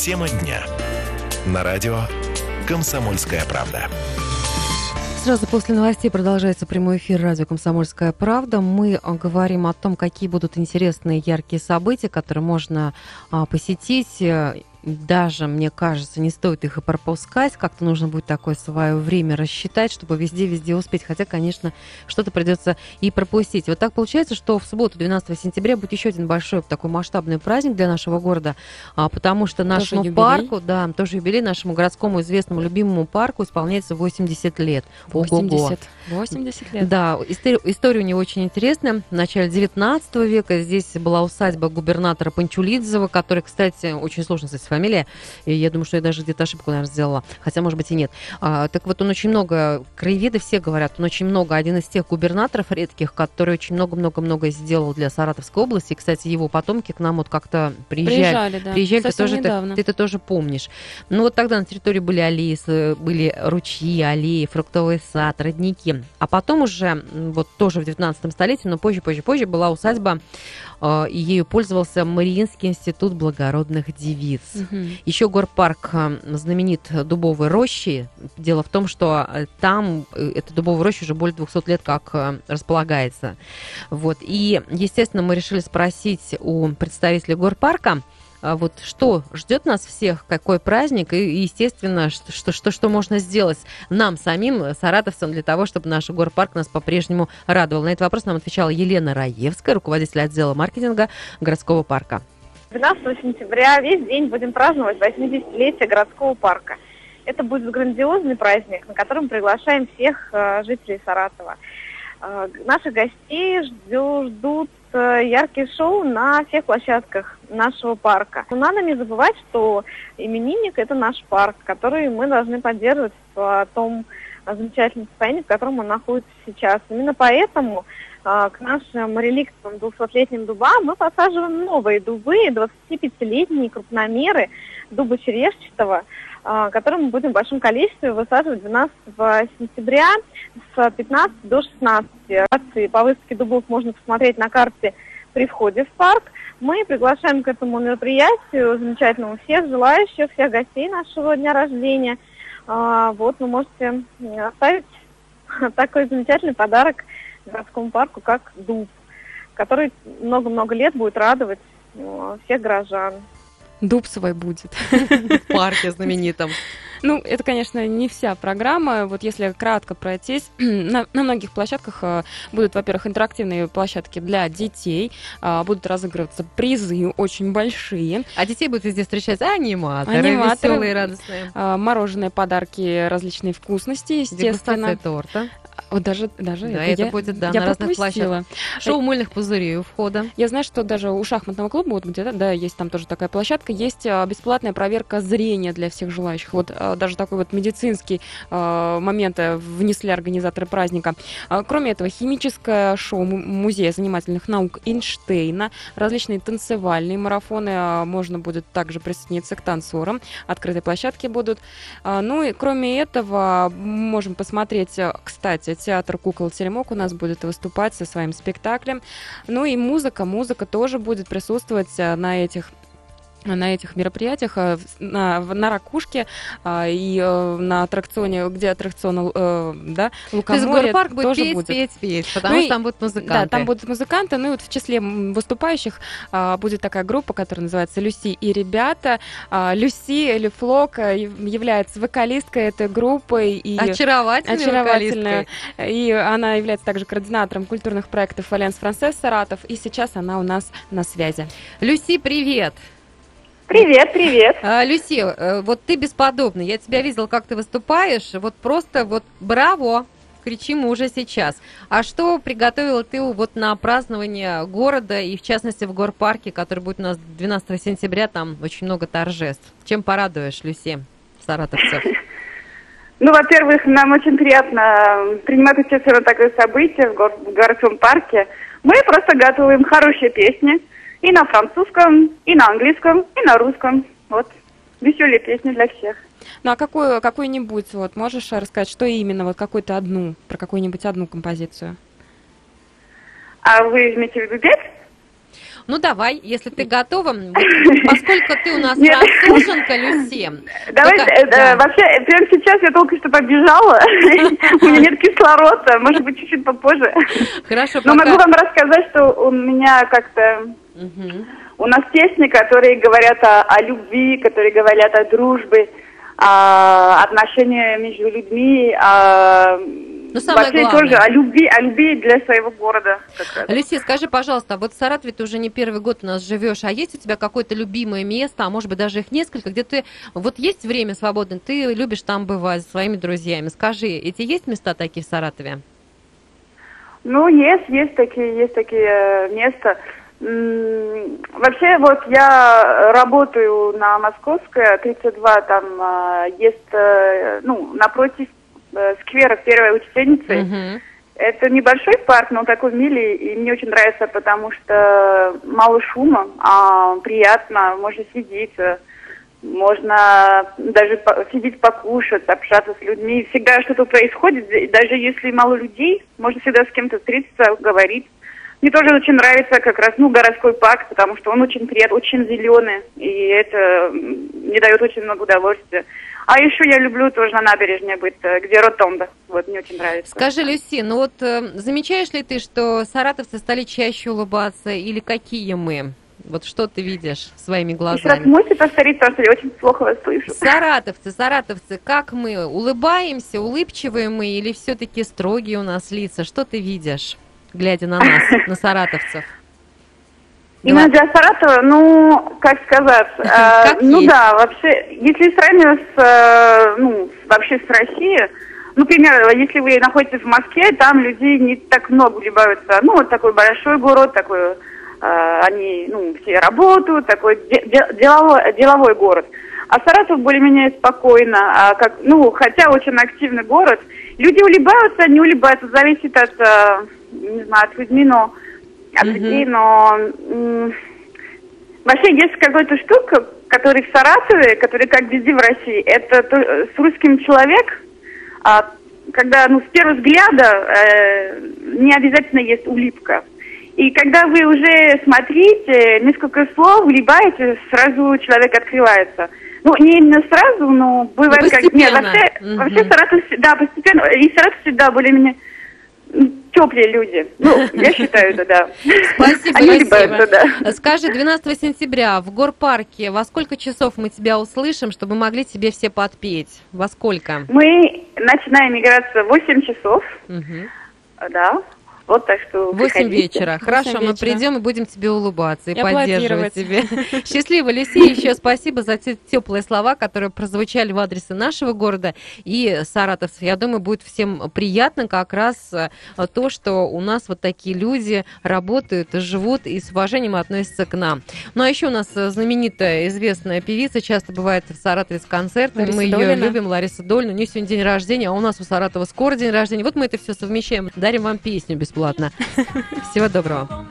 Тема дня. На радио «Комсомольская правда». Сразу после новостей продолжается прямой эфир радио «Комсомольская правда». Мы говорим о том, какие будут интересные, яркие события, которые можно а, посетить даже, мне кажется, не стоит их и пропускать. Как-то нужно будет такое свое время рассчитать, чтобы везде-везде успеть. Хотя, конечно, что-то придется и пропустить. Вот так получается, что в субботу, 12 сентября, будет еще один большой такой масштабный праздник для нашего города, а, потому что нашему тоже парку, да, тоже юбилей, нашему городскому известному любимому парку исполняется 80 лет. 80. Ого-го. 80 лет. Да, история, история у него очень интересная. В начале 19 века здесь была усадьба губернатора Панчулидзева, который, кстати, очень сложно сказать фамилия. И я думаю, что я даже где-то ошибку, наверное, сделала. Хотя, может быть, и нет. А, так вот, он очень много, краеведы все говорят, он очень много, один из тех губернаторов редких, который очень много-много-много сделал для Саратовской области. И, кстати, его потомки к нам вот как-то приезжали. Приезжали, да. Приезжали, ты тоже, недавно. ты, ты это тоже помнишь. Ну вот тогда на территории были аллеи, были ручьи, аллеи, фруктовый сад, родники. А потом уже, вот тоже в 19 столетии, но позже, позже, позже была усадьба, э, и ею пользовался Мариинский институт благородных девиц. Мгм. Еще горпарк э, знаменит дубовой рощей. Дело в том, что э, там э, эта дубовая роща уже более 200 лет как располагается. Вот. И, естественно, мы решили спросить у представителей горпарка, а вот что ждет нас всех, какой праздник, и, естественно, что, что, что, что можно сделать нам самим, саратовцам, для того, чтобы наш горпарк нас по-прежнему радовал. На этот вопрос нам отвечала Елена Раевская, руководитель отдела маркетинга городского парка. 12 сентября весь день будем праздновать 80-летие городского парка. Это будет грандиозный праздник, на котором приглашаем всех э, жителей Саратова. Э, наших гостей ждут э, яркие шоу на всех площадках нашего парка. Но надо не забывать, что именинник – это наш парк, который мы должны поддерживать в том замечательном состоянии, в котором он находится сейчас. Именно поэтому а, к нашим реликтовым 200-летним дубам мы посаживаем новые дубы, 25-летние крупномеры дуба черешчатого, а, которые мы будем в большом количестве высаживать 12 сентября с 15 до 16. Акции по выставке дубов можно посмотреть на карте при входе в парк. Мы приглашаем к этому мероприятию замечательному всех желающих, всех гостей нашего дня рождения. А, Вот, вы можете м, оставить такой замечательный подарок городскому парку, как дуб, который много-много лет будет радовать э, всех горожан. Дуб свой будет. В парке знаменитом. Ну, это, конечно, не вся программа. Вот если кратко пройтись, на, на многих площадках э, будут, во-первых, интерактивные площадки для детей, а, будут разыгрываться призы очень большие, А детей будут везде встречать аниматоры, Аниматоры. веселые, радостные. а, мороженое, подарки, различные вкусности, Дегустация естественно. торта. Вот даже, даже Да, это я, будет, да, я на разных пропустила. Шоу мыльных пузырей у входа. Я знаю, что даже у шахматного клуба, вот где-то, да, есть там тоже такая площадка, есть а, бесплатная проверка зрения для всех желающих. Вот а, даже такой вот медицинский а, момент э, внесли организаторы праздника. Кроме этого, химическое шоу Му- Музея занимательных наук Эйнштейна, различные танцевальные марафоны, можно будет также присоединиться к танцорам, открытые площадки будут. Ну и кроме этого, можем посмотреть, э, кстати, театр кукол Теремок у нас будет выступать со своим спектаклем. Ну и музыка, музыка тоже будет присутствовать э, на этих на этих мероприятиях э, на, на ракушке а, и э, на аттракционе, где аттракцион, э, да, То есть Лукоморье будет тоже петь, будет. петь, петь, потому Ну что там будут музыканты. Да, там будут музыканты. Ну и вот в числе выступающих а, будет такая группа, которая называется «Люси и ребята». А, Люси Ле Флок яв- является вокалисткой этой группы. И... Очаровательная, Очаровательная. И она является также координатором культурных проектов Alliance Française Саратов. И сейчас она у нас на связи. Люси, привет. Привет, привет. А, Люси, э, вот ты бесподобна. Я тебя видела, как ты выступаешь. Вот просто вот браво. Кричим уже сейчас. А что приготовила ты вот на празднование города и, в частности, в горпарке, который будет у нас 12 сентября, там очень много торжеств. Чем порадуешь, Люси, саратовцев? Ну, во-первых, нам очень приятно принимать участие в такое событие в городском парке. Мы просто готовим хорошие песни и на французском, и на английском, и на русском. Вот, веселые песни для всех. Ну а какую, какую-нибудь, вот, можешь рассказать, что именно, вот какую-то одну, про какую-нибудь одну композицию? А вы имеете в виду? Ну давай, если ты готова, поскольку ты у нас француженка, Люси. Давай, э, э, вообще, прямо сейчас я только что побежала, у меня нет кислорода, может быть, чуть-чуть попозже. Хорошо, Но могу вам рассказать, что у меня как-то... У нас песни, которые говорят о, о любви, которые говорят о дружбе, о отношениях между людьми, о... Ну, самое вообще главное. тоже о любви, о любви для своего города. Люси, скажи, пожалуйста, вот в Саратове ты уже не первый год у нас живешь, а есть у тебя какое-то любимое место, а может быть даже их несколько, где ты, вот есть время свободное, ты любишь там бывать со своими друзьями. Скажи, эти есть места такие в Саратове? Ну, есть, есть такие, есть такие э, места. Вообще, вот я работаю на Московской, 32, там э, есть, э, ну, напротив сквера первой учительницы. Мгм. Это небольшой парк, но такой милый, и мне очень нравится, потому что мало шума, а приятно, можно сидеть, э, можно даже сидеть покушать, общаться с людьми. Всегда что-то происходит, и даже если мало людей, можно всегда с кем-то встретиться, говорить. Мне тоже очень нравится как раз, ну, городской парк, потому что он очень приятный, очень зеленый, и это мне дает очень много удовольствия. А еще я люблю тоже на набережной быть, э, где ротонда. Вот, мне очень нравится. Скажи, Люси, ну вот э, замечаешь ли ты, что саратовцы стали чаще улыбаться, или какие мы? Вот что ты видишь своими Еще раз глазами? можете повторить, потому что я очень плохо вас слышу. Саратовцы, саратовцы, как мы? Улыбаемся, улыбчивые мы или все-таки строгие у нас лица? Что ты видишь, глядя на нас, на саратовцев? Именно для Саратова, ну, как сказать, э, ну есть. да, вообще, если сравнивать с, э, ну, вообще с Россией, ну, например, если вы находитесь в Москве, там людей не так много улыбаются. Ну, вот такой большой город, такой, э, они, ну, все работают, такой де- де- деловой, деловой город. А Саратов более-менее спокойно, а как, ну, хотя очень активный город. Люди улыбаются, не улыбаются, зависит от, э, не знаю, от людей, но от Мгм. людей, но вообще есть какая-то штука, которая в Саратове, которая как везде в России, это то- э, с русским человек, а, когда ну, с первого взгляда э, не обязательно есть улыбка. И когда вы уже смотрите, несколько слов, улыбаетесь, сразу человек открывается. Ну, не именно сразу, но бывает как... Нет, вообще, Мгм. вообще Саратов, да, постепенно. И Саратов всегда более-менее теплые люди. Ну, я считаю это, да. Спасибо, Они Люси. улыбаются, да. Скажи, 12 сентября в горпарке во сколько часов мы тебя услышим, чтобы могли тебе все подпеть? Во сколько? Мы начинаем играться в 8 часов, Мгм. да. Вот так что 8 приходите. вечера. Восемь Хорошо, мы вечера. придем и будем тебе улыбаться и, И поддерживать тебе. Счастливо, Люси. Еще спасибо за те теплые слова, которые прозвучали в адрес нашего города и саратовцев. Я думаю, будет всем приятно как раз э, то, что у нас вот такие люди работают, живут и с уважением относятся к нам. Ну, а еще у нас э, знаменитая, известная певица, часто бывает в Саратове с концертами. Лариса мы ее Долина. любим, Лариса Дольна. У нее сегодня день рождения, а у нас у Саратова скоро день рождения. Вот мы это все совмещаем. Дарим вам песню бесплатно. Всего доброго.